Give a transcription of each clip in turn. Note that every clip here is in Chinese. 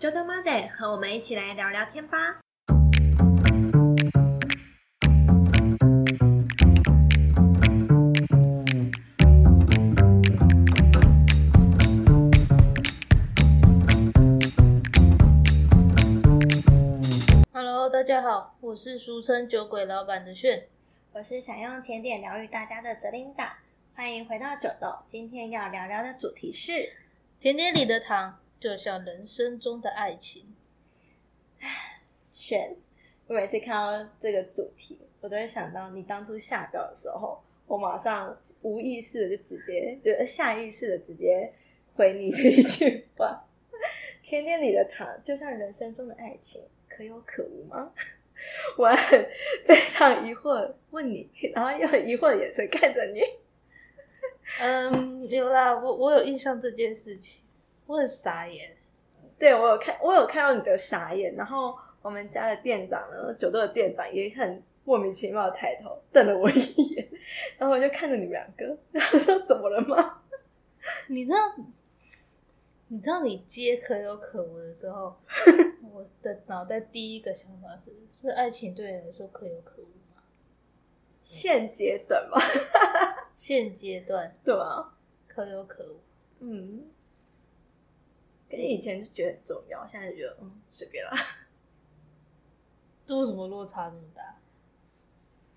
周周 Monday，和我们一起来聊聊天吧。Hello，大家好，我是俗称酒鬼老板的炫。我是想用甜点疗愈大家的泽琳达，欢迎回到酒豆。今天要聊聊的主题是甜点里的糖，就像人生中的爱情。选。我每次看到这个主题，我都会想到你当初下标的时候，我马上无意识的就直接，就下意识的直接回你这一句话：甜点里的糖，就像人生中的爱情，可有可无吗？我很非常疑惑问你，然后又很疑惑的眼神看着你。嗯，有啦，我我有印象这件事情，我很傻眼。对我有看，我有看到你的傻眼，然后我们家的店长呢，酒豆的店长也很莫名其妙的抬头瞪了我一眼，然后我就看着你们两个，然后说怎么了吗？你知道，你知道你接可有可无的时候，我的脑袋第一个想法是：是爱情对你来说可有可无吗？现阶段嘛，现阶段对吧？可有可无。嗯，跟以前就觉得很重要，现在就觉得嗯随便啦。这为什么落差这么大？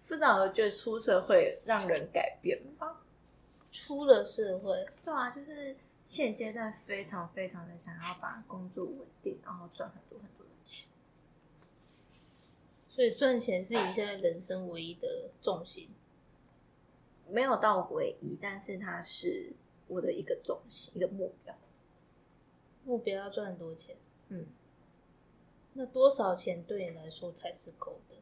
不知道，我觉得出社会让人改变吧。出了社会，对啊，就是现阶段非常非常的想要把工作稳定，然后赚很多很多的钱。所以赚钱是你现在人生唯一的重心。没有到唯一，但是它是我的一个重心，一个目标。目标要赚很多钱，嗯，那多少钱对你来说才是够的？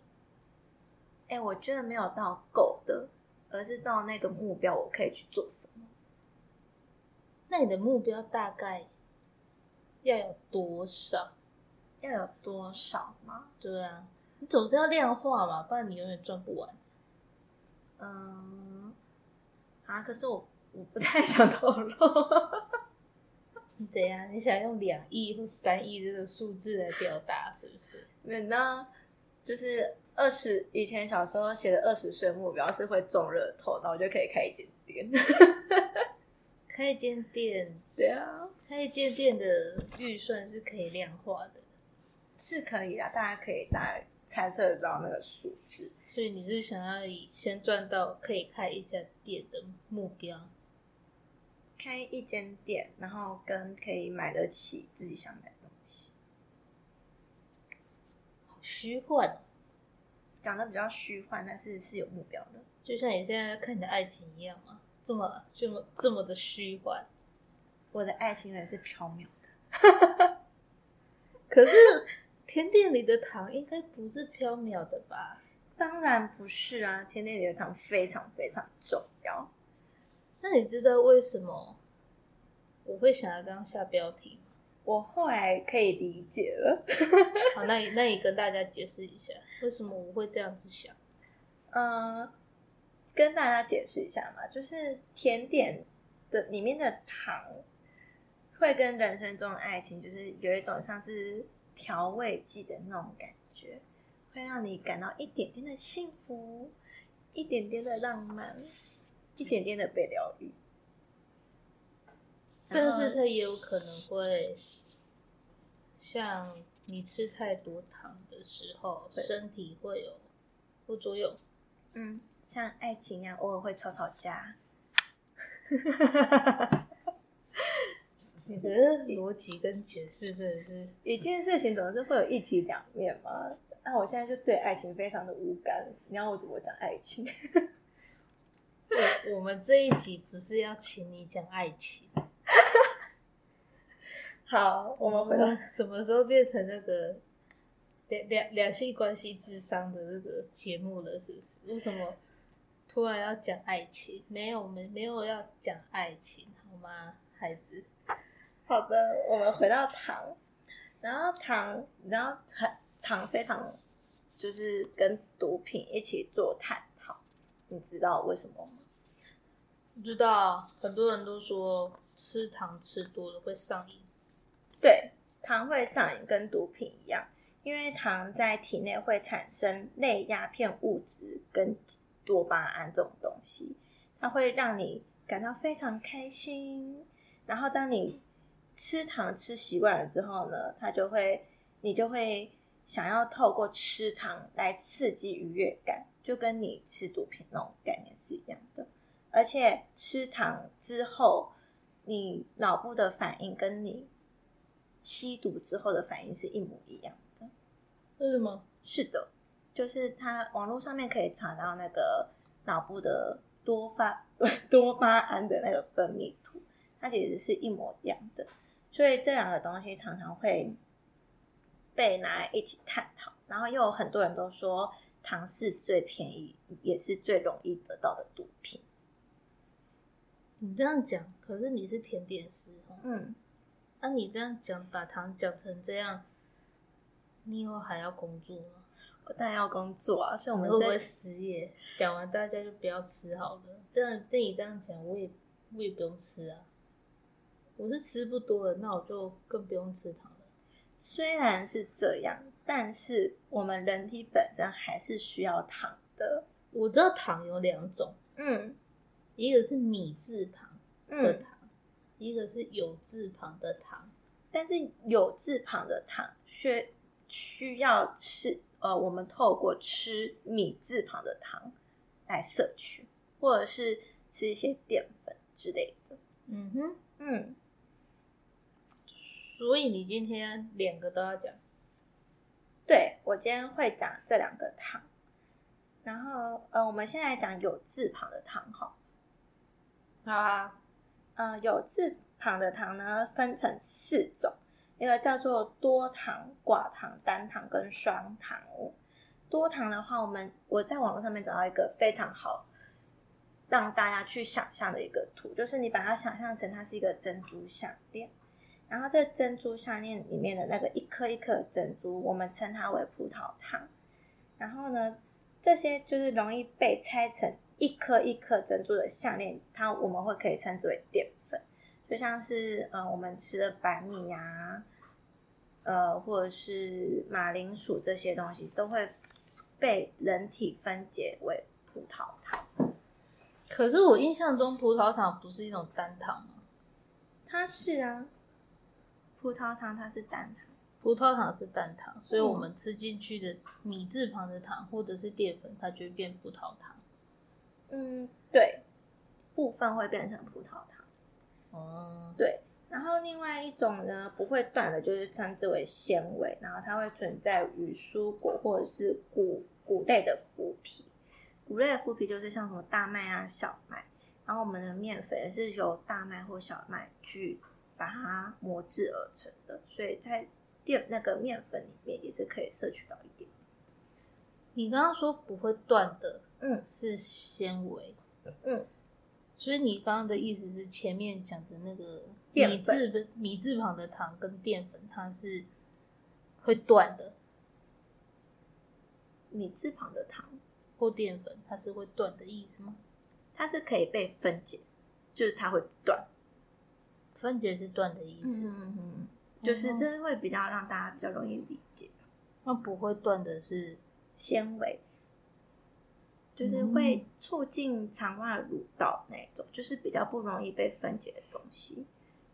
哎、我觉得没有到够的，而是到那个目标，我可以去做什么。那你的目标大概要有多少？要有多少吗？对啊，你总是要量化嘛，不然你永远赚不完。嗯，啊，可是我我不太想透露。怎样？你想用两亿或三亿这个数字来表达，是不是？免呢，就是二十以前小时候写的二十岁目标是会中热透，然后就可以开一间店。开一间店，对啊，开一间店的预算是可以量化的，是可以啊，大家可以大概猜测得到那个数字。所以你是想要以先赚到可以开一家店的目标。开一间店，然后跟可以买得起自己想买的东西，好虚幻哦，讲的比较虚幻，但是是有目标的。就像你现在在看你的爱情一样嘛，这么这么这么的虚幻。我的爱情也是缥缈的，可是甜点里的糖应该不是缥缈的吧？当然不是啊，甜点里的糖非常非常重要。那你知道为什么我会想要这样下标题吗？我后来可以理解了，好，那你那你跟大家解释一下，为什么我会这样子想？嗯，跟大家解释一下嘛，就是甜点的里面的糖会跟人生中的爱情，就是有一种像是调味剂的那种感觉，会让你感到一点点的幸福，一点点的浪漫，一点点的被疗愈。但是它也有可能会像你吃太多糖的时候，身体会有副作用。嗯，像爱情一样，偶尔会吵吵架。其实 逻辑跟解释真的是，一件事情总是会有一体两面嘛。那我现在就对爱情非常的无感，你要我怎么讲爱情？我我们这一集不是要请你讲爱情，好，我们回到什么时候变成那个两两两性关系智商的那个节目了？是不是？为什么突然要讲爱情？没有，我们没有要讲爱情，好吗，孩子？好的，我们回到糖，然后糖，然后糖糖非常就是跟毒品一起做探讨，你知道为什么吗？知道啊，很多人都说吃糖吃多了会上瘾。对，糖会上瘾，跟毒品一样，因为糖在体内会产生类鸦片物质跟多巴胺这种东西，它会让你感到非常开心。然后当你吃糖吃习惯了之后呢，它就会你就会想要透过吃糖来刺激愉悦感，就跟你吃毒品那种概念是一样的。而且吃糖之后，你脑部的反应跟你吸毒之后的反应是一模一样的。是什么？是的，就是它网络上面可以查到那个脑部的多发多巴胺的那个分泌图，它其实是一模一样的。所以这两个东西常常会被拿来一起探讨。然后又有很多人都说，糖是最便宜也是最容易得到的毒品。你这样讲，可是你是甜点师哦。嗯，那、你这样讲，把糖讲成这样，你以后还要工作吗？我当然要工作啊，所以我们在会不会失业？讲完大家就不要吃好了。这样对你这样讲，我也我也不用吃啊。我是吃不多的，那我就更不用吃糖了。虽然是这样，但是我们人体本身还是需要糖的。我知道糖有两种，嗯一个是米字旁的嗯，糖，一个是有字旁的糖。但是有字旁的糖需需要吃，呃，我们透过吃米字旁的糖来摄取，或者是吃一些淀粉之类的。嗯哼，嗯，所以你今天两个都要讲。对我今天会讲这两个糖，然后呃，我们先来讲有字旁的糖哈。好啊，呃，有字旁的糖呢，分成四种，一个叫做多糖、寡糖、单糖跟双糖。多糖的话，我们我在网络上面找到一个非常好让大家去想象的一个图，就是你把它想象成它是一个珍珠项链，然后这珍珠项链里面的那个一颗一颗的珍珠，我们称它为葡萄糖。然后呢，这些就是容易被拆成一颗一颗珍珠的项链，它我们会可以称之为淀粉，就像是呃我们吃的白米呀、呃或者是马铃薯这些东西，都会被人体分解为葡萄糖。可是我印象中葡萄糖不是一种单糖吗？它是啊，葡萄糖它是单糖，葡萄糖是单糖，所以我们吃进去的米字旁的糖或者是淀粉，它就会变葡萄糖。嗯，对，部分会变成葡萄糖。哦，对，然后另外一种呢，不会断的，就是称之为纤维，然后它会存在于蔬果或者是谷谷类的麸皮。谷类的麸皮就是像什么大麦啊、小麦，然后我们的面粉也是由大麦或小麦去把它磨制而成的，所以在淀那个面粉里面也是可以摄取到一点。你刚刚说不会断的嗯。是纤维，嗯，所以你刚刚的意思是前面讲的那个淀米粉。字米字旁的糖跟淀粉，它是会断的，米字旁的糖，或淀粉它是会断的意思吗？它是可以被分解，就是它会断。分解是断的意思，嗯嗯嗯，就是这会比较让大家比较容易理解。那不会断的是纤维，就是会促进肠外蠕道那种，就是比较不容易被分解的东西，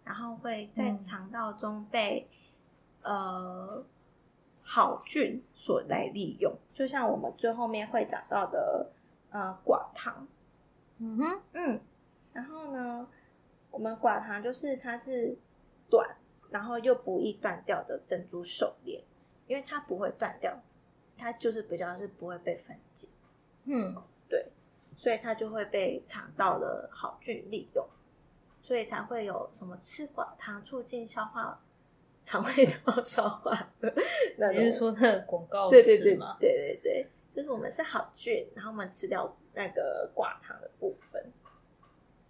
然后会在嗯。肠道中被、呃好菌所来利用，就像我们最后面会讲到的呃寡糖，嗯哼，嗯，然后呢，我们寡糖就是它是短，然后又不易断掉的珍珠手链，因为它不会断掉，它就是比较是不会被分解，嗯，对，所以它就会被肠道的好菌利用，所以才会有什么吃寡糖促进消化、肠胃道 消化的那种。你是说那个广告对对对词吗？对对对，就是我们是好菌，然后我们吃掉那个寡糖的部分。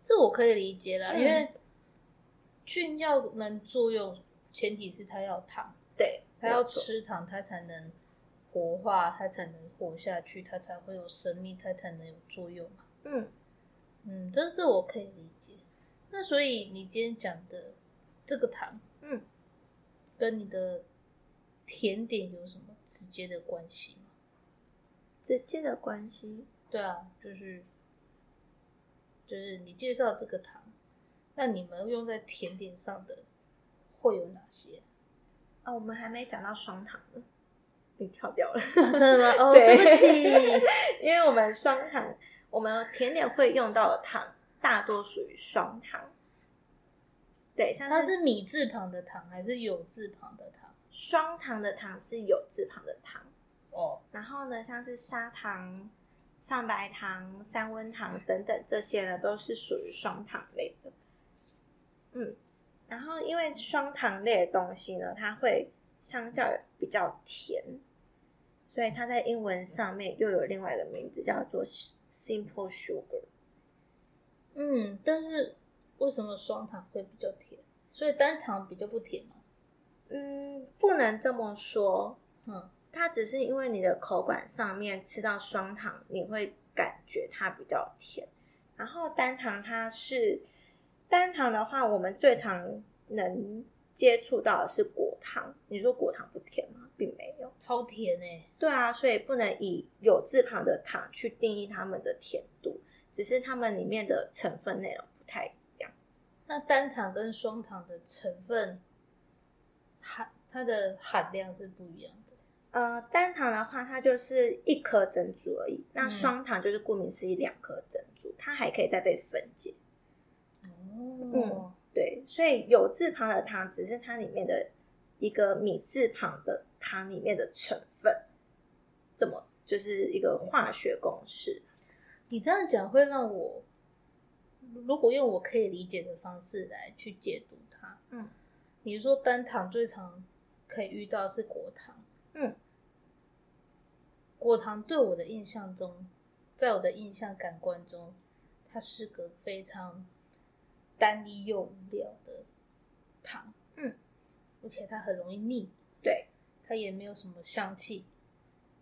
这我可以理解啦，嗯因为菌要能作用，前提是它要糖，对，它要吃糖，它才能活化，它才能活下去，它才会有生命，它才能有作用嘛。嗯。嗯，这这我可以理解。那所以你今天讲的这个糖，嗯，跟你的甜点有什么直接的关系吗？直接的关系，对啊，就是就是你介绍这个糖，那你们用在甜点上的会有哪些？哦，我们还没讲到双糖呢，你跳掉了。真的吗？哦，对对不起。因为我们双糖，我们甜点会用到的糖大多属于双糖。对，像它是米字旁的糖还是有字旁的糖？双糖的糖是有字旁的糖，哦，然后呢，像是砂糖、上白糖、三温糖等等这些呢，都是属于双糖类的。嗯，然后因为双糖类的东西呢，它会相较比较甜，所以它在英文上面又有另外一个名字叫做 simple sugar。嗯，但是为什么双糖会比较甜？所以单糖比较不甜吗？嗯，不能这么说，嗯，它只是因为你的口感上面吃到双糖，你会感觉它比较甜。然后单糖它是单糖的话，我们最常能接触到的是果糖。你说果糖不甜吗？并没有。超甜哎、对啊，所以不能以有字旁的糖去定义它们的甜度，只是它们里面的成分内容不太一样。那单糖跟双糖的成分含它的含量是不一样的。呃，单糖的话，它就是一颗珍珠而已。那嗯双糖就是顾名思义两颗珍珠，它还可以再被分解。哦，对，所以有字旁的糖只是它里面的一个米字旁的糖里面的成分，这么就是一个化学公式。你这样讲会让我，如果用我可以理解的方式来去解读它，嗯，你说单糖最常可以遇到是果糖，嗯，果糖对我的印象中，在我的印象感官中，它是个非常单一又无聊的糖，嗯，而且它很容易腻，对，它也没有什么香气，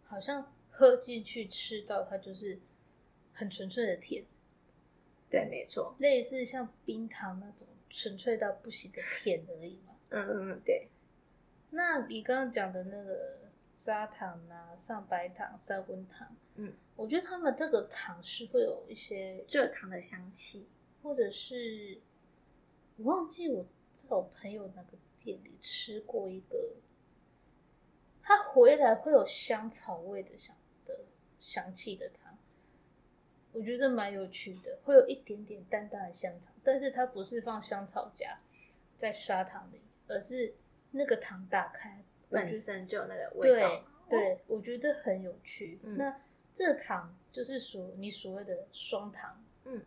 好像喝进去吃到它就是很纯粹的甜，对，没错。类似像冰糖那种纯粹到不行的甜而已嘛。嗯嗯嗯，对，那你刚刚讲的那个砂糖啊、上白糖、三温糖，嗯，我觉得他们这个糖是会有一些，蔗糖的香气。或者是我忘记我在我朋友那个店里吃过一个，它回来会有香草味的香的香气的糖，我觉得蛮有趣的，会有一点点淡淡的香草，但是它不是放香草荚在砂糖里，而是那个糖打开本身就有那个味道。对对，我觉得很有趣。嗯那这个糖就是属你所谓的双糖，嗯，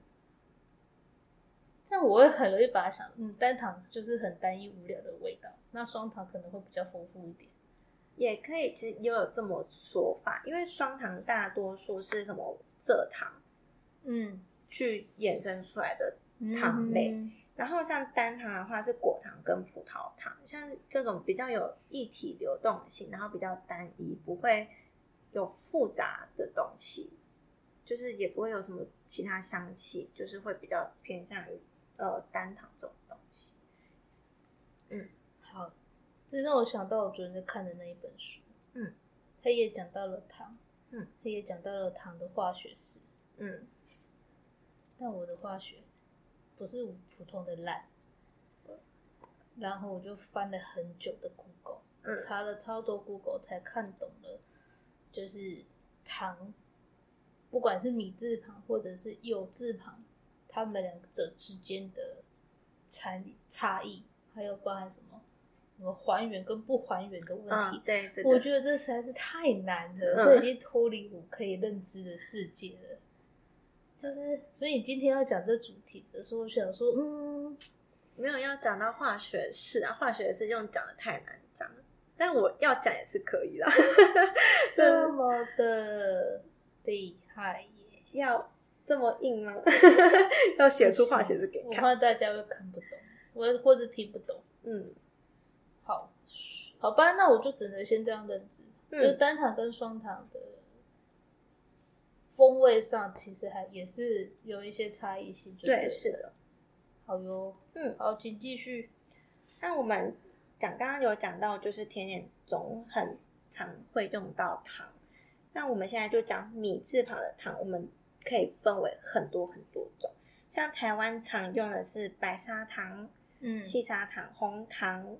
这样我会很容易把它想，嗯，单糖就是很单一无聊的味道，那双糖可能会比较丰富一点。也可以，其实也有这么说法，因为双糖大多数是什么蔗糖嗯，去衍生出来的糖类，嗯然后像单糖的话是果糖跟葡萄糖，像这种比较有一体流动性，然后比较单一，不会有复杂的东西，就是也不会有什么其他香气，就是会比较偏向于呃单糖这种东西。嗯。好，这让我想到我昨天在看的那一本书，嗯，他也讲到了糖，嗯，他也讲到了糖的化学式，嗯，但我的化学不是普通的烂，然后我就翻了很久的 Google，、嗯。查了超多 Google 才看懂了，就是糖，不管是米字旁或者是有字旁，它们两者之间的差差异，还有包含什么什么还原跟不还原的问题。嗯，对，这我觉得这实在是太难了，嗯已经脱离我可以认知的世界了。就是，所以今天要讲这主题的时候，我想说，嗯，没有要讲到化学式啊，化学式用讲的太难讲了，但我要讲也是可以啦。这么的厉害耶！要这么硬吗？要写出化学式给看。怕大家会看不懂，我或是听不懂。嗯好，好吧，那我就只能先这样认知，就嗯，单糖跟双糖的风味上，其实还也是有一些差异性。就对，了是的。好哟，嗯好，请继续。那我们讲刚刚有讲到，就是甜点中很常会用到糖。那我们现在就讲米字旁的糖，我们可以分为很多很多种。像台湾常用的是白砂糖、嗯细砂糖、红糖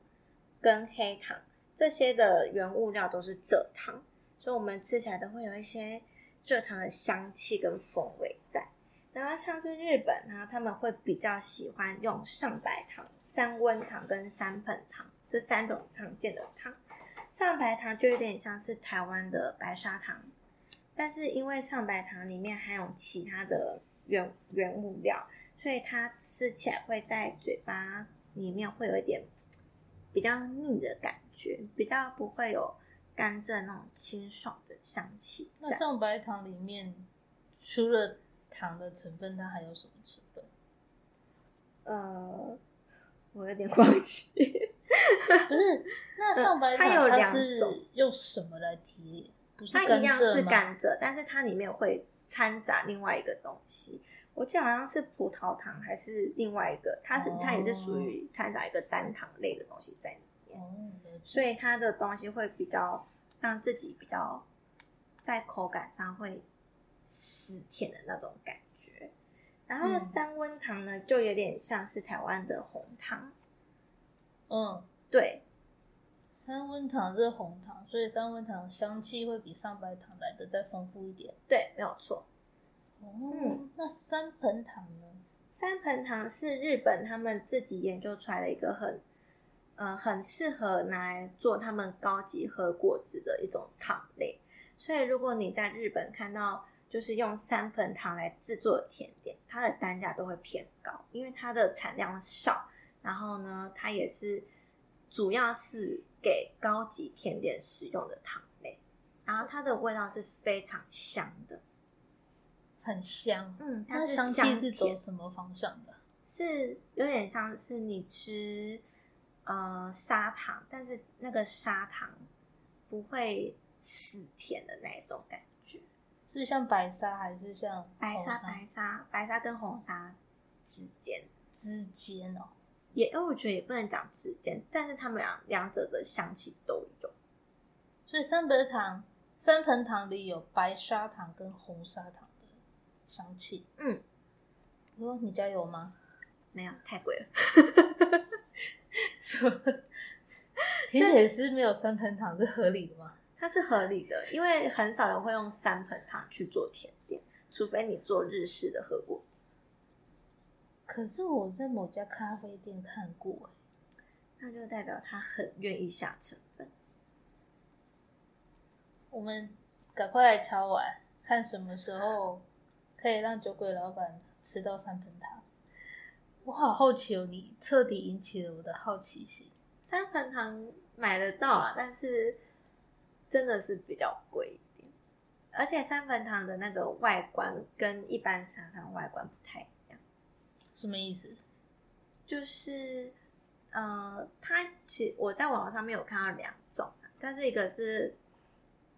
跟黑糖，这些的原物料都是蔗糖，所以我们吃起来都会有一些蔗糖的香气跟风味在。然后像是日本呢，他们会比较喜欢用上白糖、三温糖跟三盆糖这三种常见的糖。上白糖就有点像是台湾的白砂糖，但是因为上白糖里面含有其他的原原物料，所以它吃起来会在嘴巴里面会有一点比较腻的感觉，比较不会有甘蔗那种清爽的香气。那上白糖里面除了糖的成分，它还有什么成分？呃，我有点忘记。不是，那上白糖它有两是种用什么来提？不是它一样是？甘蔗，但是它里面会掺杂另外一个东西。我记得好像是葡萄糖还是另外一个，它是、哦它也是属于掺杂一个单糖类的东西在里面，哦，所以它的东西会比较让自己比较在口感上会死甜的那种感觉。然后嗯三温糖呢，就有点像是台湾的红糖，嗯，对，三温糖是红糖，所以三温糖香气会比上白糖来的再丰富一点。对，没有错。哦，嗯那三盆糖呢？三盆糖是日本他们自己研究出来的一个很，呃，很适合拿来做他们高级和果子的一种糖类。所以如果你在日本看到就是用三盆糖来制作的甜点，它的单价都会偏高，因为它的产量少，然后呢，它也是主要是给高级甜点使用的糖类，然后它的味道是非常香的。很香。嗯，它那是香气是走甜什么方向的？是有点像是你吃呃砂糖，但是那个砂糖不会死甜的那一种感觉。是像白砂还是像白沙、红白沙、白沙跟红砂之间，之间哦？也因为我觉得也不能讲之间，但是他们两两者的香气都有。所以三盆糖，三盆糖里有白砂糖跟红砂糖的香气。嗯，哦，你家有吗？没有太贵了 甜点师没有三盆糖是合理的吗？它是合理的，因为很少人会用三盆糖去做甜点，除非你做日式的和果子，可是我在某家咖啡店看过，欸那就代表他很愿意下成本。我们赶快来敲碗，看什么时候可以让酒鬼老板吃到三分糖。我好好奇哦，你彻底引起了我的好奇心。三分糖买得到啊，但是真的是比较贵一点，而且三分糖的那个外观跟一般砂糖外观不太一样，什么意思？就是呃，它其实我在网络上面有看到两种啊，但是一个是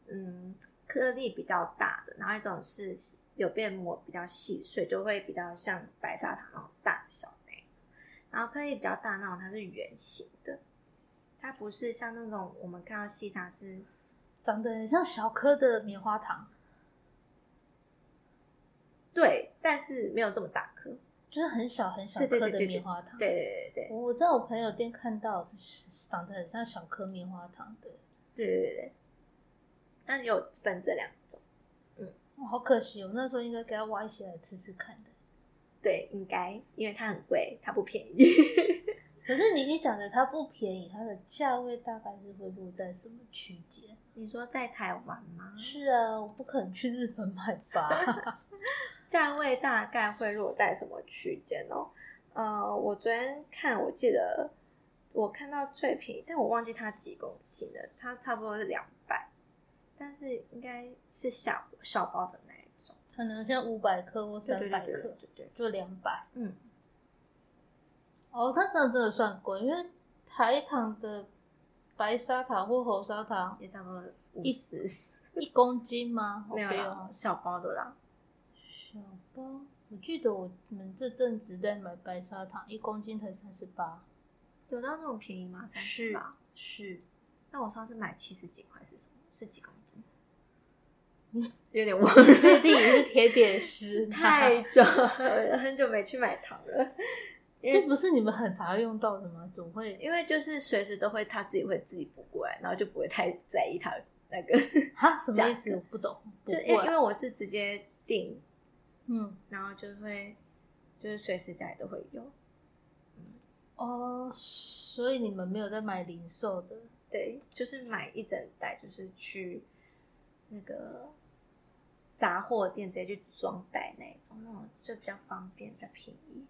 嗯颗粒比较大的，然后一种是有变磨比较细碎，就会比较像白砂糖那种大小那种。然后颗粒比较大那种，它是圆形的，它不是像那种我们看到细砂是长得很像小颗的棉花糖，对，但是没有这么大颗。就是很小很小颗的棉花糖。对对对对我在我朋友店看到是长得很像小颗棉花糖的，对对对对，那有分这两种。哇好可惜，我那时候应该给他挖一些来吃吃看的。对，应该因为它很贵，它不便宜。可是你你讲的它不便宜，它的价位大概是会落在什么区间？你说在台湾吗？是啊，我不可能去日本买吧？价位大概会落在什么区间哦？呃，我昨天看，我记得我看到最便宜，但我忘记它几公斤了，它差不多是两百，但是应该是小小包的那一种，可能像五百克或三百克，对对，就两百。嗯，哦，它真的真的算贵，因为台糖的白砂糖或红砂糖也差不多五一十，一公斤吗？没有小包的啦。小包，我记得我们这阵子在买白砂糖，一公斤才三十八。有到那种便宜吗？三十八。是，那我上次买七十几块是什么？是几公斤？嗯有点忘了，确定是铁点师？太久了，很久没去买糖了。这不是你们很常用到的吗？总会因为就是随时都会他自己会自己补过来，然后就不会太在意他那个。哈什么意思？我不懂。就因因为我是直接订，嗯然后就会就是随时家里都会有。哦，所以你们没有在买零售的。对，就是买一整袋，就是去那个杂货店直接去装袋那一种，那种就比较方便，比较便宜。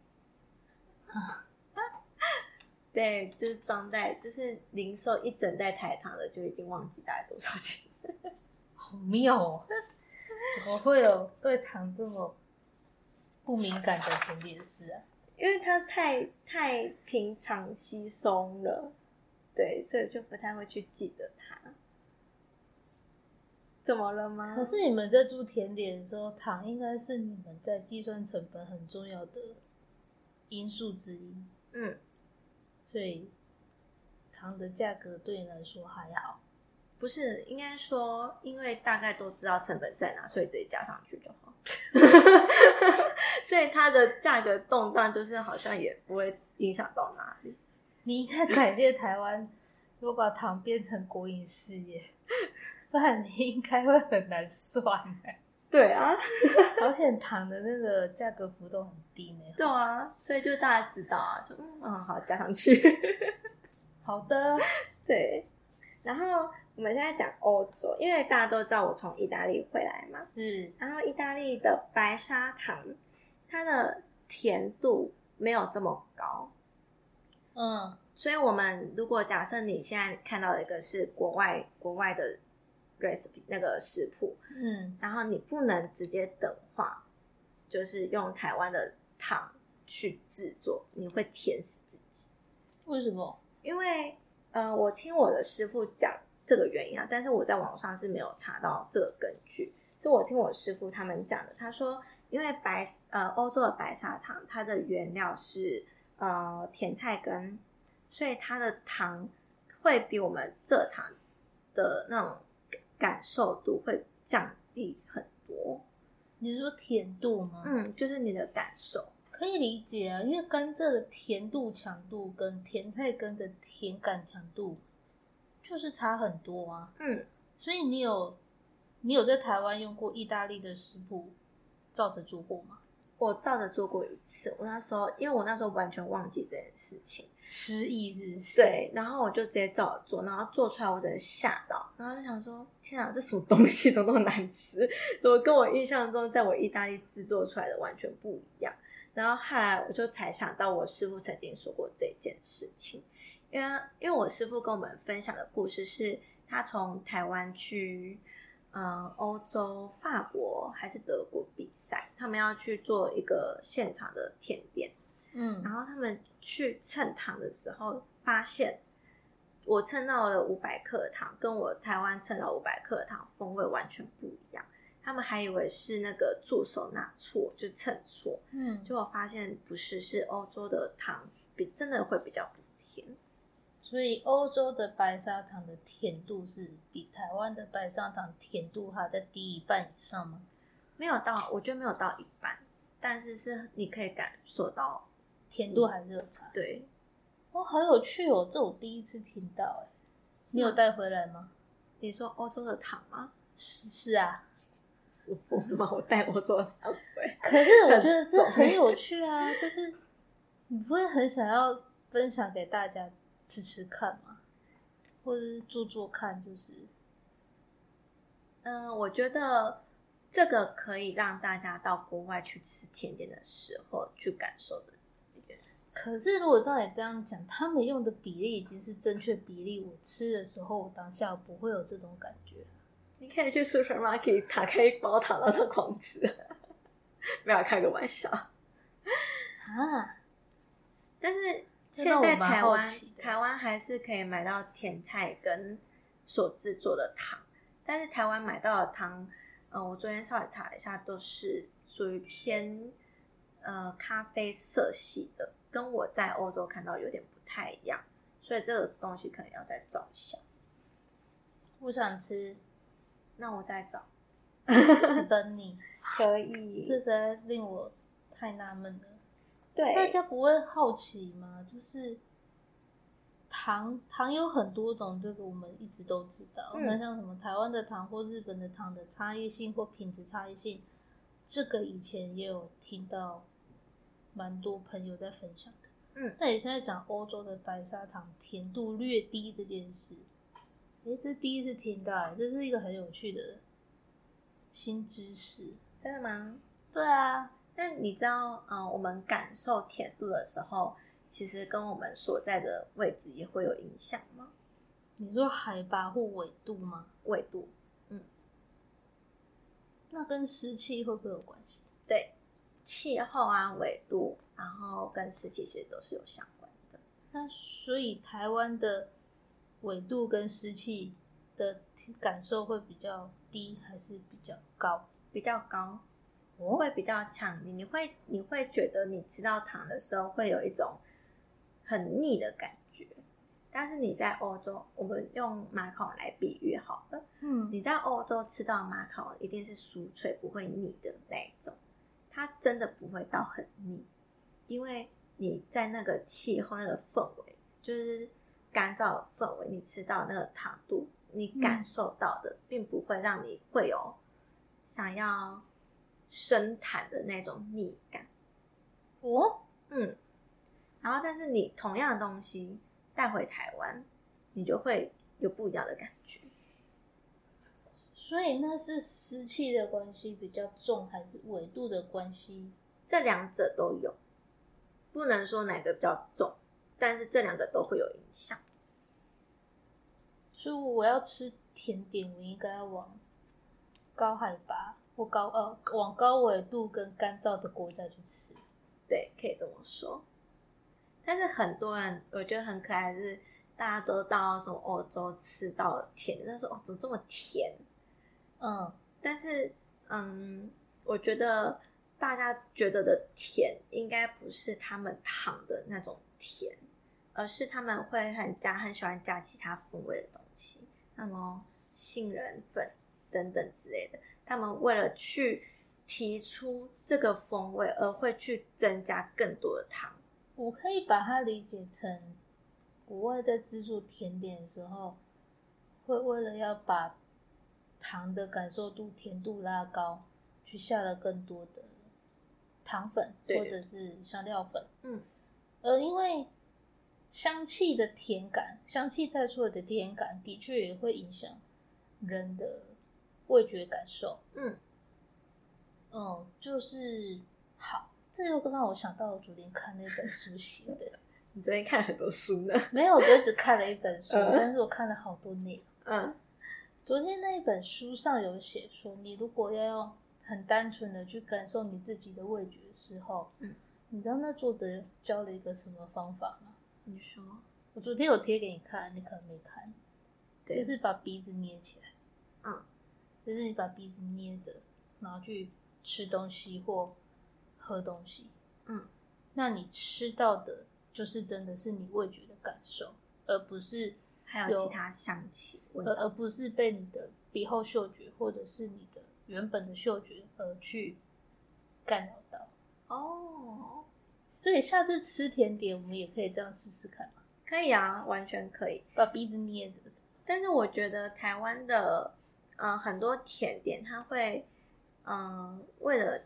对，就是装袋，就是零售一整袋台糖的，就已经忘记大概多少钱。好妙哦！怎么会有对糖这么不敏感的甜点师啊？因为它太太平常稀松了，对，所以就不太会去记得它。怎么了吗？可是你们在做甜点的时候，糖应该是你们在计算成本很重要的因素之一，嗯，所以糖的价格对你来说还好。不是，应该说，因为大概都知道成本在哪，所以直接加上去就好。所以它的价格动荡，就是好像也不会影响到哪里。你应该感谢台湾，如果把糖变成国营事业，不然你应该会很难算欸对啊，而且糖的那个价格浮动很低呢。对啊，所以就大家知道啊，就嗯嗯好加上去。好的，对，然后我们现在讲欧洲，因为大家都知道我从意大利回来嘛，是然后意大利的白砂糖，它的甜度没有这么高，嗯所以我们如果假设你现在看到的一个是国外国外的 recipe 那个食谱，嗯然后你不能直接等化，就是用台湾的糖去制作，你会甜死自己。为什么？因为呃，我听我的师傅讲这个原因啊，但是我在网上是没有查到这个根据，是我听我师傅他们讲的。他说，因为白呃欧洲的白砂糖，它的原料是呃甜菜根，所以它的糖会比我们蔗糖的那种感受度会降低很多。你是说甜度吗？嗯，就是你的感受。可以理解啊，因为甘蔗的甜度强度跟甜菜根的甜感强度就是差很多啊。嗯，所以你有你有在台湾用过意大利的食谱照着做过吗？我照着做过一次，我那时候因为我那时候完全忘记这件事情。失忆是不是？，对，然后我就直接照着做，然后做出来我真的吓到，然后就想说：天啊，这什么东西怎么那么难吃？怎么跟我印象中在我意大利制作出来的完全不一样？然后后来我就才想到，我师傅曾经说过这件事情，因为因为我师傅跟我们分享的故事是，他从台湾去呃欧洲法国还是德国比赛，他们要去做一个现场的甜点。嗯然后他们去称糖的时候，发现我称到了五百克的糖跟我台湾称到五百克的糖风味完全不一样。他们还以为是那个助手拿错，就称错，嗯，结果发现不是，是欧洲的糖比真的会比较不甜。所以欧洲的白砂糖的甜度是比台湾的白砂糖甜度还在低一半以上吗？没有到，我觉得没有到一半，但是是你可以感受到，甜度还是有差。对，哦，好有趣哦，这我第一次听到哎。你有带回来吗？你说欧洲的糖吗？是是啊，我疯了吗？我带欧洲的糖回。可是我觉得这很很有趣啊，就是你不会很想要分享给大家吃吃看嘛？或者是做做看，就是嗯，我觉得这个可以让大家到国外去吃甜点的时候去感受的一件事。可是如果照你这样讲，他们用的比例已经是正确比例，我吃的时候，我当下不会有这种感觉。你可以去 supermarket 打开一包糖，然后狂吃。没有开个玩笑，啊，但是这现在台湾台湾还是可以买到甜菜根所制作的糖，但是台湾买到的糖，呃，我昨天稍微查了一下，都是属于偏呃咖啡色系的，跟我在欧洲看到有点不太一样，所以这个东西可能要再找一下。我想吃，那我再找，我等你。可以。这实在令我太纳闷了。对，大家不会好奇吗？就是糖糖有很多种，这个我们一直都知道。嗯那像什么台湾的糖或日本的糖的差异性或品质差异性，这个以前也有听到蛮多朋友在分享的。嗯那你现在讲欧洲的白砂糖甜度略低这件事，诶，这第一次听到、诶这是一个很有趣的新知识。真的吗？对啊，但你知道，嗯、我们感受甜度的时候，其实跟我们所在的位置也会有影响吗？你说海拔或纬度吗？纬度，嗯那跟湿气会不会有关系？对，气候啊，纬度，然后跟湿气其实都是有相关的。那所以台湾的纬度跟湿气的感受会比较低，还是比较高？比较高，哦会比较强烈。你会你会觉得你吃到糖的时候会有一种很腻的感觉，但是你在欧洲，我们用马卡龙来比喻好了，嗯，你在欧洲吃到的马卡龙一定是酥脆不会腻的那一种，它真的不会到很腻，因为你在那个气候那个氛围，就是干燥的氛围，你吃到那个糖度，你感受到的，并不会让你会有想要生痰的那种腻感。哦，嗯，然后但是你同样的东西带回台湾，你就会有不一样的感觉。所以那是湿气的关系比较重，还是纬度的关系？这两者都有，不能说哪个比较重，但是这两个都会有影响。所以我要吃甜点，我应该要往高海拔或高呃往高纬度跟干燥的国家去吃。对，可以这么说。但是很多人我觉得很可爱的是，大家都到什么欧洲吃到甜的，但是哦，怎么这么甜？嗯，但是，嗯，我觉得大家觉得的甜，应该不是他们糖的那种甜，而是他们会很加很喜欢加其他风味的东西，那么杏仁粉等等之类的。他们为了去提出这个风味，而会去增加更多的糖。我可以把它理解成，国外在制作甜点的时候，会为了要把糖的感受度、甜度拉高，去下了更多的糖粉或者是香料粉。嗯，呃因为香气的甜感，香气带出来的甜感，的确也会影响人的味觉感受。嗯，嗯，就是好，这又让我想到我昨天看那本书写的。你昨天看了很多书呢。没有，我就只看了一本书，嗯但是我看了好多内容。嗯昨天那一本书上有写说，你如果要用很单纯的去感受你自己的味觉的时候，嗯，你知道那作者教了一个什么方法吗？你说，我昨天有贴给你看，你可能没看，就是把鼻子捏起来，嗯，就是你把鼻子捏着，然后去吃东西或喝东西，嗯，那你吃到的就是真的是你味觉的感受，而不是还有其他香气。而而不是被你的鼻后嗅觉或者是你的原本的嗅觉而去干扰到。哦，所以下次吃甜点，我们也可以这样试试看嘛，可以啊，完全可以。把鼻子捏着。但是我觉得台湾的，嗯、很多甜点它会，嗯、为了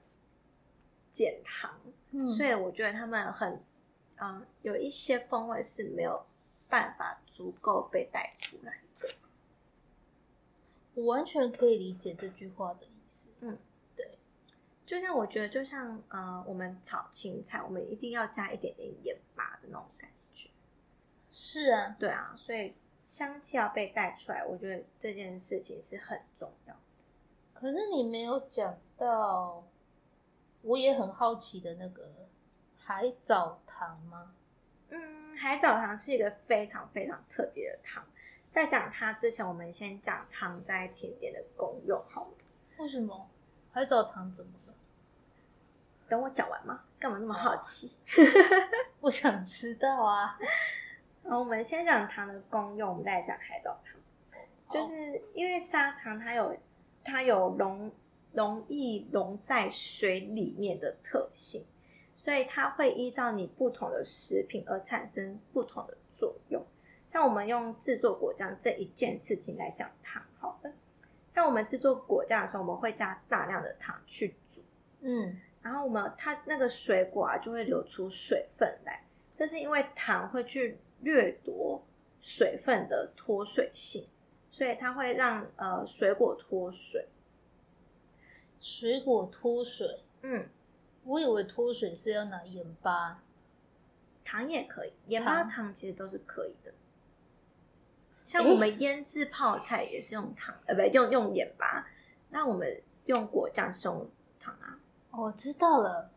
减糖，嗯所以我觉得他们很，嗯、有一些风味是没有办法足够被带出来的。我完全可以理解这句话的意思。嗯，对就像我觉得，就像呃，我们炒青菜，我们一定要加一点点盐巴的那种感觉。是啊，对啊，所以香气要被带出来，我觉得这件事情是很重要的。可是你没有讲到，我也很好奇的那个海藻糖吗？嗯，海藻糖是一个非常非常特别的糖。在讲它之前，我们先讲糖在甜点的功用好了。为什么海藻糖怎么了？等我讲完吗？干嘛那么好奇？我想知道啊。然后我们先讲糖的功用，我们再讲海藻糖。就是因为砂糖它有它有溶容易溶在水里面的特性，所以它会依照你不同的食品而产生不同的作用。像我们用制作果酱这一件事情来讲糖，好的，像我们制作果酱的时候，我们会加大量的糖去煮，嗯，然后我们它那个水果啊就会流出水分来，这是因为糖会去掠夺水分的脱水性，所以它会让呃水果脱水。水果脱水，嗯，我以为脱水是要拿盐巴，糖也可以，盐巴糖糖其实都是可以的。像我们腌制泡菜也是用糖，呃，不用用盐巴。那我们用果酱是用糖啊。哦我知道了。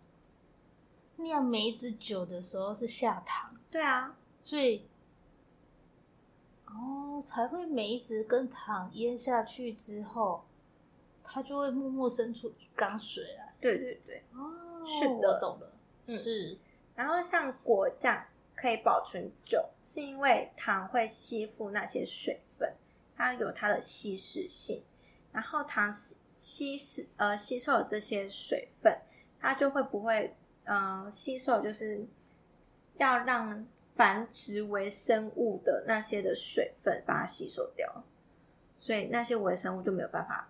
酿梅子酒的时候是下糖，对啊，所以哦才会梅子跟糖腌下去之后，它就会默默生出一缸水来。对对对。哦，是的我懂了，嗯是然后像果酱可以保存久，是因为糖会吸附那些水分，它有它的稀释性。然后糖吸吸释呃吸收了这些水分，它就会不会呃吸收，就是要让繁殖微生物的那些的水分把它吸收掉，所以那些微生物就没有办法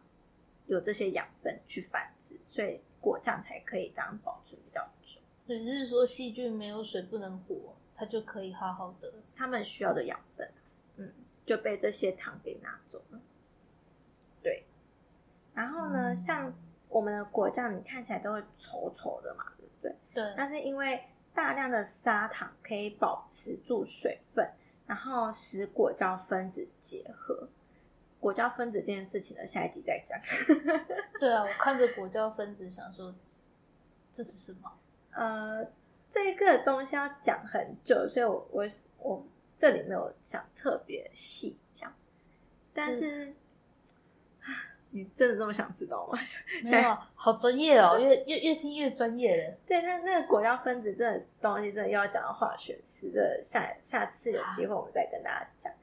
有这些养分去繁殖，所以果酱才可以这样保存比较久。只是说细菌没有水不能活，它就可以好好的。他们需要的养分，嗯，就被这些糖给拿走了。对，然后呢，嗯像我们的果酱，你看起来都会稠稠的嘛，对不对？对，那是因为大量的砂糖可以保持住水分，然后使果胶分子结合。果胶分子这件事情呢，下一集再讲。对啊，我看着果胶分子，想说这是什么？呃，这个东西要讲很久，所以我我我这里没有想特别细讲，但是、啊你真的那么想知道吗？没有，好专业哦，越越越听越专业了。对那那个果胶分子这东西，真的又要讲到化学式的，下下次有机会我们再跟大家讲。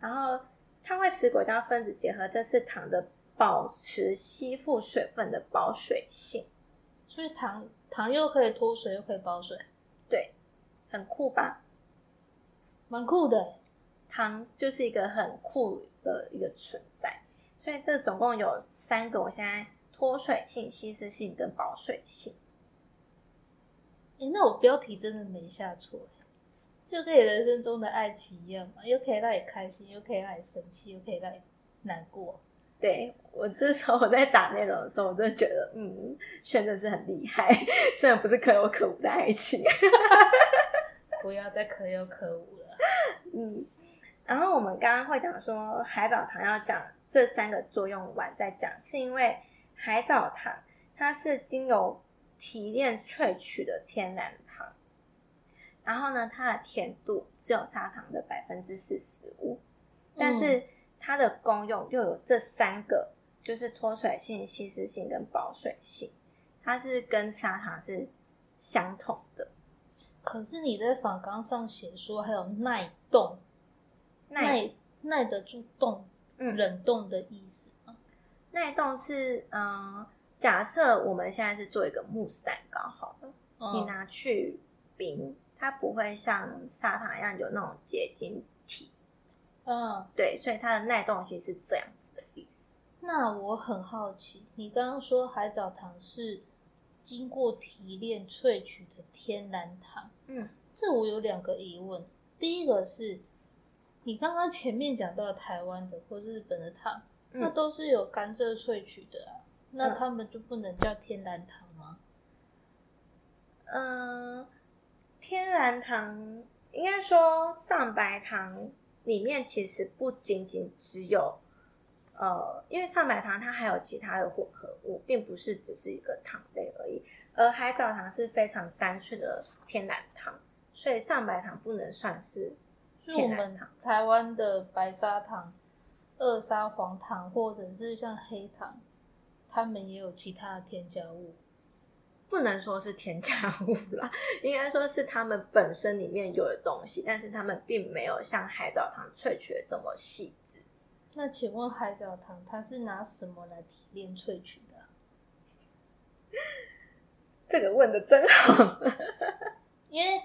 然后它会使果胶分子结合，这是糖的保持吸附水分的保水性，所以糖糖又可以脱水，又可以保水，对，很酷吧？蛮酷的。糖就是一个很酷的一个存在，所以这总共有三个，我现在脱水性、稀释性跟保水性。诶，那我标题真的没下错耶，就跟你人生中的爱情一样嘛，又可以让你开心，又可以让你生气，又可以让你难过。对我这时候我在打内容的时候，我真的觉得，嗯，轩真是很厉害，虽然不是可有可无的爱情，不要再可有可无了。嗯。然后我们刚刚会讲说海藻糖要讲这三个作用完再讲，是因为海藻糖它是经由提炼萃取的天然糖，然后呢，它的甜度只有砂糖的百分之四十五，但是它的功用又有这三个，就是脱水性、吸湿性跟保水性，它是跟砂糖是相同的。可是你在访纲上写说还有耐冻，耐耐耐得住冻、嗯冷冻的意思吗？耐冻是嗯、呃假设我们现在是做一个慕斯蛋糕好了，嗯你拿去冰，它不会像砂糖一样有那种结晶体，嗯，对，所以它的耐冻性是这样子的意思。那我很好奇，你刚刚说海藻糖是经过提炼萃取的天然糖，嗯，这我有两个疑问。第一个是，你刚刚前面讲到台湾的或日本的糖，那嗯，都是有甘蔗萃取的啊，那嗯他们就不能叫天然糖吗？嗯，天然糖应该说上白糖里面其实不仅仅只有呃，因为上白糖它还有其他的混合物，并不是只是一个糖类而已。而海藻糖是非常单纯的天然糖，所以上白糖不能算是所以我们。台湾的白砂糖、二砂黄糖，或者是像黑糖，他们也有其他的添加物。不能说是添加物啦，应该说是他们本身里面有的东西，但是他们并没有像海藻糖萃取的这么细致。那请问海藻糖它是拿什么来提炼萃取的啊、这个问的真好，因为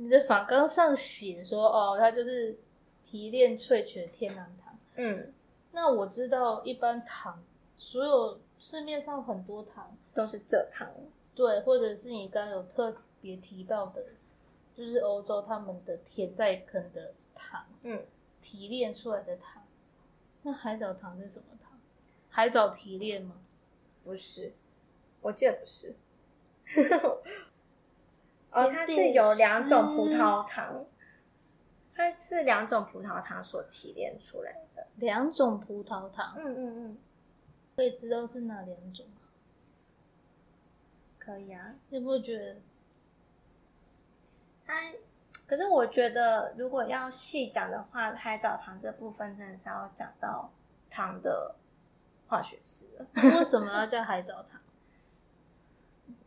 你的访纲上写说，哦，它就是提炼萃取的天然糖。嗯，那我知道一般糖，所有市面上很多糖，都是蔗糖。对，或者是你刚刚有特别提到的，就是欧洲他们的甜在坑的糖，嗯，提炼出来的糖。那海藻糖是什么糖？海藻提炼吗？不是，我记得不是。哦，它是有两种葡萄糖，它是两种葡萄糖所提炼出来的。两种葡萄糖，嗯嗯嗯，可以知道是哪两种吗？可以啊。你有没有觉得它，可是我觉得如果要细讲的话，海藻糖这部分真的是要讲到糖的化学式了。为什么要叫海藻糖？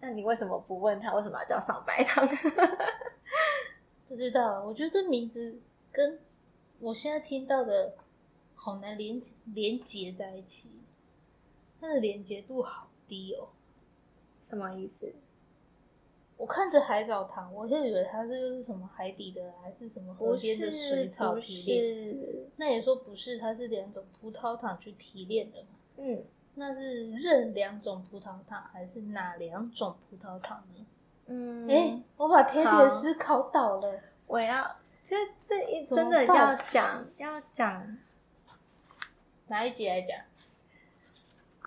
那你为什么不问他为什么要叫上白糖？不知道，我觉得这名字跟我现在听到的好难连连结在一起，它的连接度好低哦。什么意思？我看着海藻糖，我就以为它是又是什么海底的，还是什么河边的水草不提炼？那也说不是，它是两种葡萄糖去提炼的嘛？嗯那是任两种葡萄糖，还是哪两种葡萄糖呢？嗯，哎、我把天好点思考倒了。我要，这这一真的要讲要讲哪一集来讲？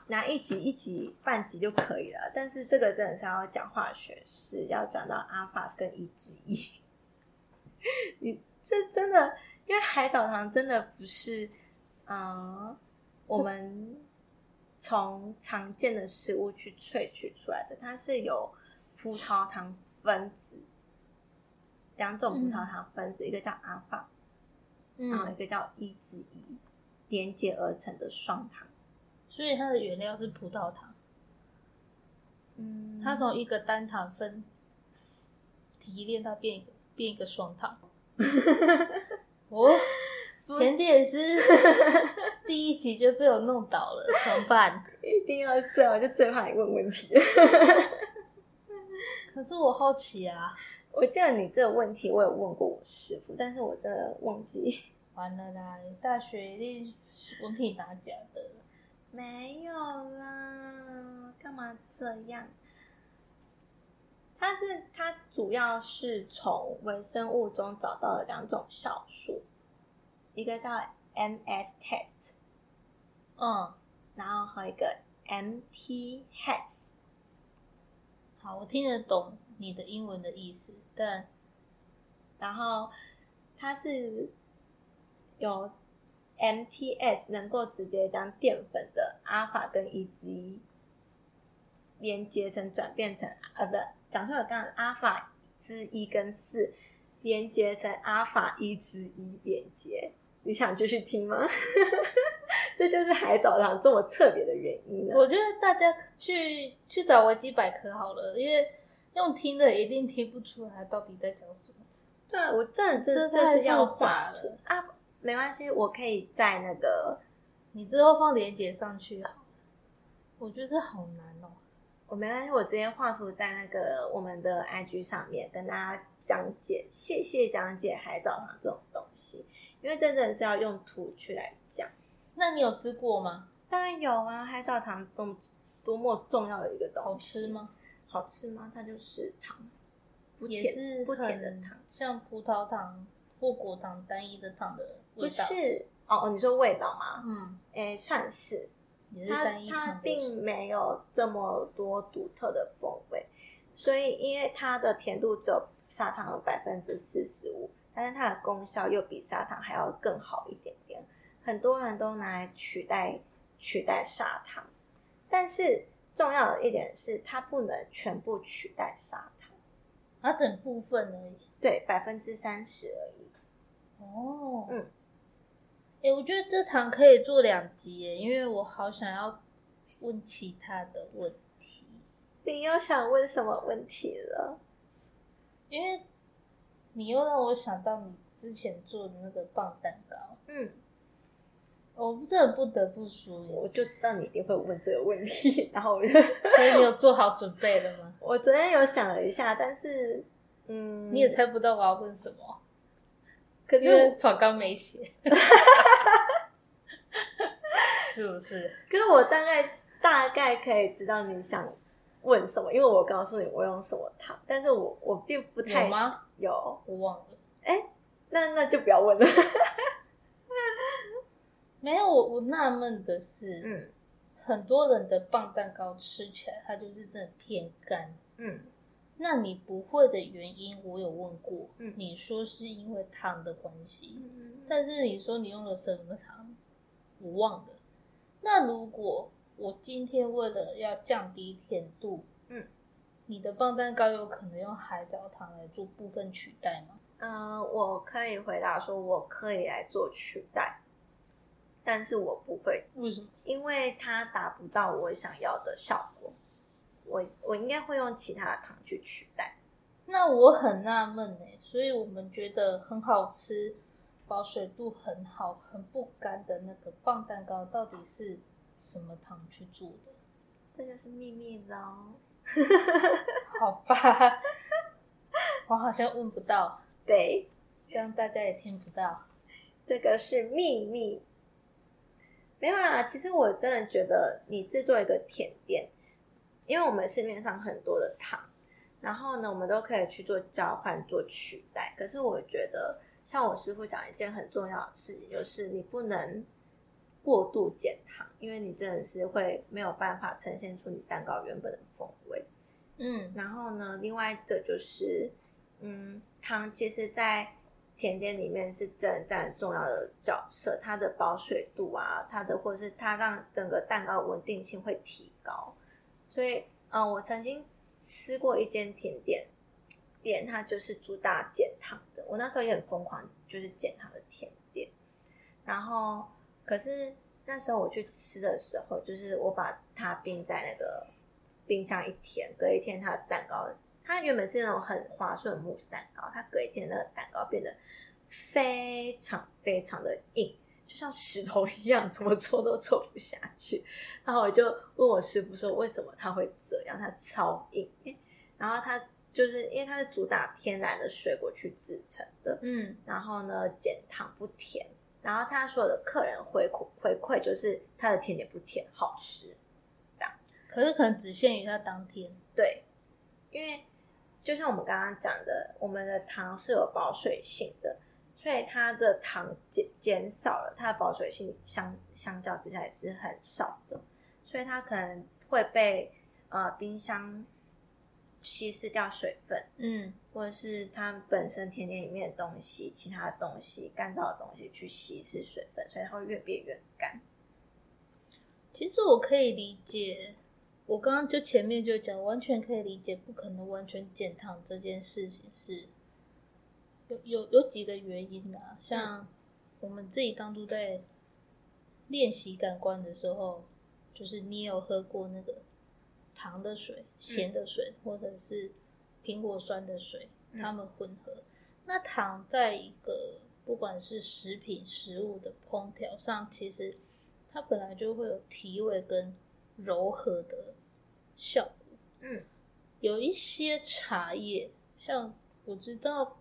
拿一集一集半集就可以了，但是这个真的是要讲化学式，要讲到阿法跟一之一。你这真的，因为海藻糖真的不是，嗯、我们从常见的食物去萃取出来的，它是有葡萄糖分子，两种葡萄糖分子，一个叫阿法，然后一嗯，个叫一之一，连接而成的双糖。所以它的原料是葡萄糖，嗯它从一个单糖分提炼到变一个变一个双糖。哦，甜点师 第一集就被我弄倒了，怎么办？一定要这样，我就最怕你问问题。可是我好奇啊，我记得你这个问题，我有问过我师傅，但是我真的忘记。完了啦，大学一定文凭拿假的。没有啦，干嘛这样？它是它主要是从微生物中找到了两种酵素，一个叫 MS test，嗯，然后还有一个 MT hex。好，我听得懂你的英文的意思，但然后它是有 MTS 能够直接将淀粉的阿尔法跟一之一连接成转变成呃不讲错了，刚刚阿尔法之一跟四连接成阿尔法一之一连接，你想继续听吗？这就是海藻糖这么特别的原因呢。我觉得大家去去找维基百科好了，因为用听的一定听不出来到底在讲什么。对啊，我真的这这这是要太复杂画了啊，没关系，我可以在那个你之后放链接上去好，我觉得这好难哦。我没关系，我直接画图在那个我们的 IG 上面跟大家讲解，谢谢讲解海藻糖这种东西，因为真的是要用图去来讲。那你有吃过吗？当然有啊，海藻糖多么多么重要的一个东西，好吃？吗？好吃吗？它就是糖，不也甜是不甜的糖，像葡萄糖或果糖单一的糖的不味道。，是哦哦，你说味道吗？嗯，诶，算是，它它并没有这么多独特的风味，所以因为它的甜度只有砂糖的百分之四十五，但是它的功效又比砂糖还要更好一点点，很多人都拿来取代取代砂糖，但是重要的一点是它不能全部取代砂糖，它整部分而已。对，百分之三十而已。哦，嗯，哎、我觉得这堂可以做两集耶，因为我好想要问其他的问题。你又想问什么问题了？因为你又让我想到你之前做的那个棒蛋糕，嗯，我真的不得不说，我就知道你一定会问这个问题，然后我就 所以你有做好准备了吗？我昨天有想了一下，但是嗯，你也猜不到我要问什么，可是跑纲没写，是不是？可是我大概大概可以知道你想问什么，因为我告诉你我用什么糖，但是我我并不太有吗？有，我忘了，哎那那就不要问了。没有。我我纳闷的是，嗯很多人的棒蛋糕吃起来它就是真的偏干。嗯那你不会的原因，我有问过，嗯你说是因为糖的关系，嗯但是你说你用了什么糖，我忘了。那如果我今天为了要降低甜度，嗯，你的棒蛋糕有可能用海藻糖来做部分取代吗？嗯，我可以回答说，我可以来做取代，但是我不会，为什么？因为它达不到我想要的效果。我我应该会用其他的糖去取代。那我很纳闷呢，所以我们觉得很好吃、保水度很好、很不干的那个棒蛋糕，到底是什么糖去做的？这就是秘密喽。好吧，我好像问不到，对，这样大家也听不到。这个是秘密。没有啦，其实我真的觉得你制作一个甜点，因为我们市面上很多的糖，然后呢，我们都可以去做交换、做取代。可是我觉得，像我师傅讲一件很重要的事情，就是你不能过度减糖，因为你真的是会没有办法呈现出你蛋糕原本的风味。嗯然后呢，另外一个就是，嗯，糖其实在甜点里面是真的占重要的角色，它的保水度啊，它的或者是它让整个蛋糕稳定性会提高。所以，嗯、我曾经吃过一间甜点店，它就是主打减糖的。我那时候也很疯狂，就是减糖的甜点。然后，可是那时候我去吃的时候，就是我把它冰在那个冰箱一天，隔一天它的蛋糕，它原本是那种很滑顺的慕斯蛋糕，它隔一天那个蛋糕变得非常非常的硬，就像石头一样，怎么搓都搓不下去。然后我就问我师傅说，为什么它会这样？它超硬，然后它就是因为它是主打天然的水果去制成的，嗯，然后呢减糖不甜，然后他所有的客人回馈回馈就是他的甜点不甜，好吃。可是可能只限于他当天。对，因为就像我们刚刚讲的，我们的糖是有保水性的，所以它的糖减减少了，它的保水性相相较之下也是很少的，所以它可能会被呃冰箱稀释掉水分，嗯，或者是它本身甜点里面的东西、其他的东西、干燥的东西去稀释水分，所以它会越变越干。其实我可以理解，我刚刚就前面就讲，完全可以理解，不可能完全减糖这件事情是有有有几个原因的、啊，像我们自己当初在练习感官的时候，就是你有喝过那个糖的水、咸的水，或者是苹果酸的水，嗯它们混合。那糖在一个不管是食品、食物的烹调上，其实它本来就会有提味跟柔和的效果。嗯有一些茶叶，像我知道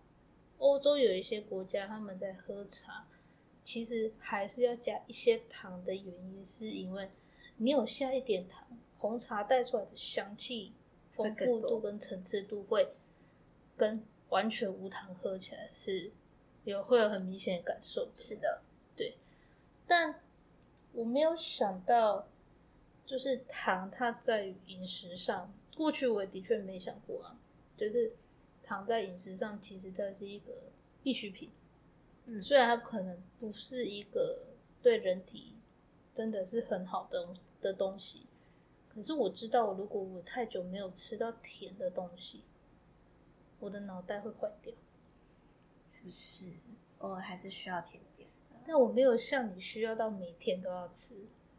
欧洲有一些国家他们在喝茶，其实还是要加一些糖的原因，是因为你有下一点糖，红茶带出来的香气丰富度跟层次度会跟完全无糖喝起来是有会有很明显的感受的。是的，对。但我没有想到，就是糖它在于饮食上，过去我也的确没想过啊，就是糖在饮食上其实它是一个必需品，嗯。虽然它可能不是一个对人体真的是很好的的东西，可是我知道，如果我太久没有吃到甜的东西，我的脑袋会坏掉。是不是？偶尔还是需要甜点的。但我没有像你需要到每天都要吃，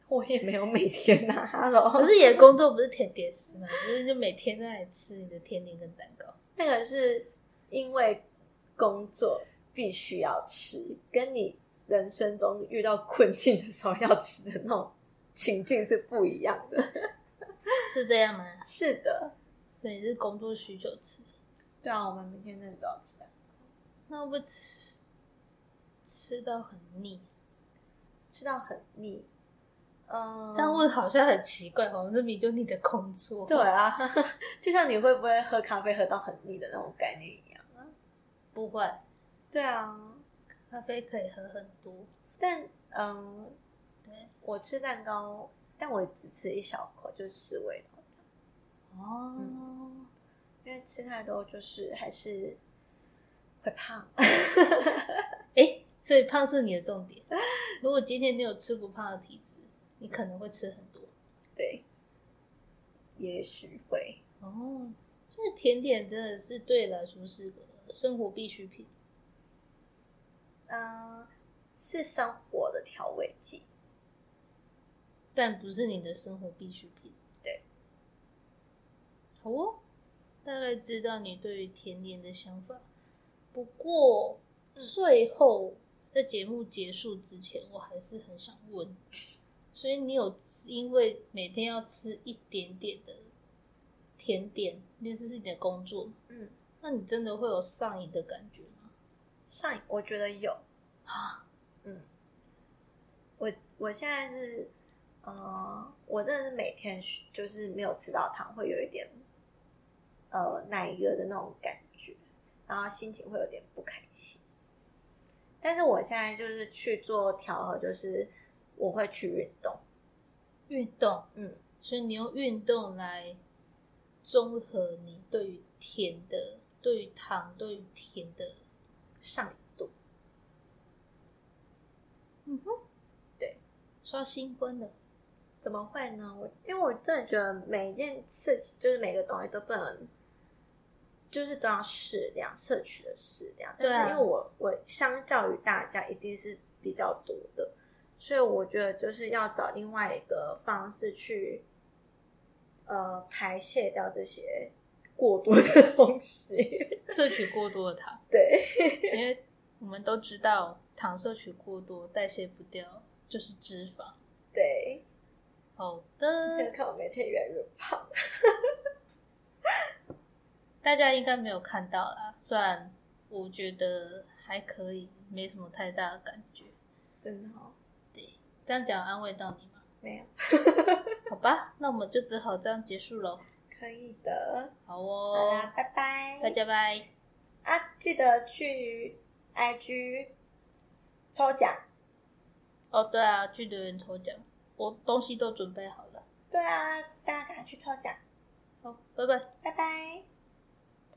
我也没有每天呐、哈喽，可是你的工作不是甜点师吗？不是就每天在那里吃你的甜点跟蛋糕？那个是因为工作必须要吃，跟你人生中遇到困境的时候要吃的那种情境是不一样的。是这样吗？是的，所以是工作需求吃，对啊，我们每天真的都要吃蛋糕，那会不会吃吃到很腻？吃到很腻。嗯，这样问好像很奇怪，我们这明就你的工作。对啊，就像你会不会喝咖啡喝到很腻的那种概念一样啊。不会，对啊，咖啡可以喝很多。但嗯，对，我吃蛋糕，但我只吃一小口，就是十味头这样哦，因为吃太多就是还是会胖。哎、所以胖是你的重点。如果今天你有吃不胖的体质，你可能会吃很多。对，也许会。哦，所以甜点真的是对你来说是个生活必需品。嗯、是生活的调味剂。但不是你的生活必需品。对，好哦，大概知道你对于甜点的想法。不过嗯最后在节目结束之前，我还是很想问，所以你有因为每天要吃一点点的甜点，因为这是你的工作，嗯，那你真的会有上瘾的感觉吗？上瘾我觉得有。啊，嗯，我我现在是，呃，我真的是每天就是没有吃到糖，会有一点呃奶油的那种感觉，然后心情会有点不开心。但是我现在就是去做调和，就是我会去运动，运动，嗯，所以你用运动来综合你对于甜的、对于糖、对于甜的，上瘾度，嗯哼，对，刷新婚的，怎么会呢？我因为我真的觉得每一件事情，就是每个东西都不能，就是都要适量，摄取的适量。但对啊是因为我我相较于大家一定是比较多的，所以我觉得就是要找另外一个方式去，呃，排泄掉这些过多的东西。摄取过多的糖，对，因为我们都知道糖摄取过多，代谢不掉就是脂肪。对，好现在的，看我每天越来越胖。大家应该没有看到啦，虽然我觉得还可以，没什么太大的感觉。真的哦，这样讲安慰到你吗？没有，好吧，那我们就只好这样结束喽。可以的。好好哦，啦，拜拜。大家拜。啊，记得去 IG 抽奖。哦，对啊，去留言抽奖，我东西都准备好了。对啊，大家赶快去抽奖。好，拜拜。拜拜。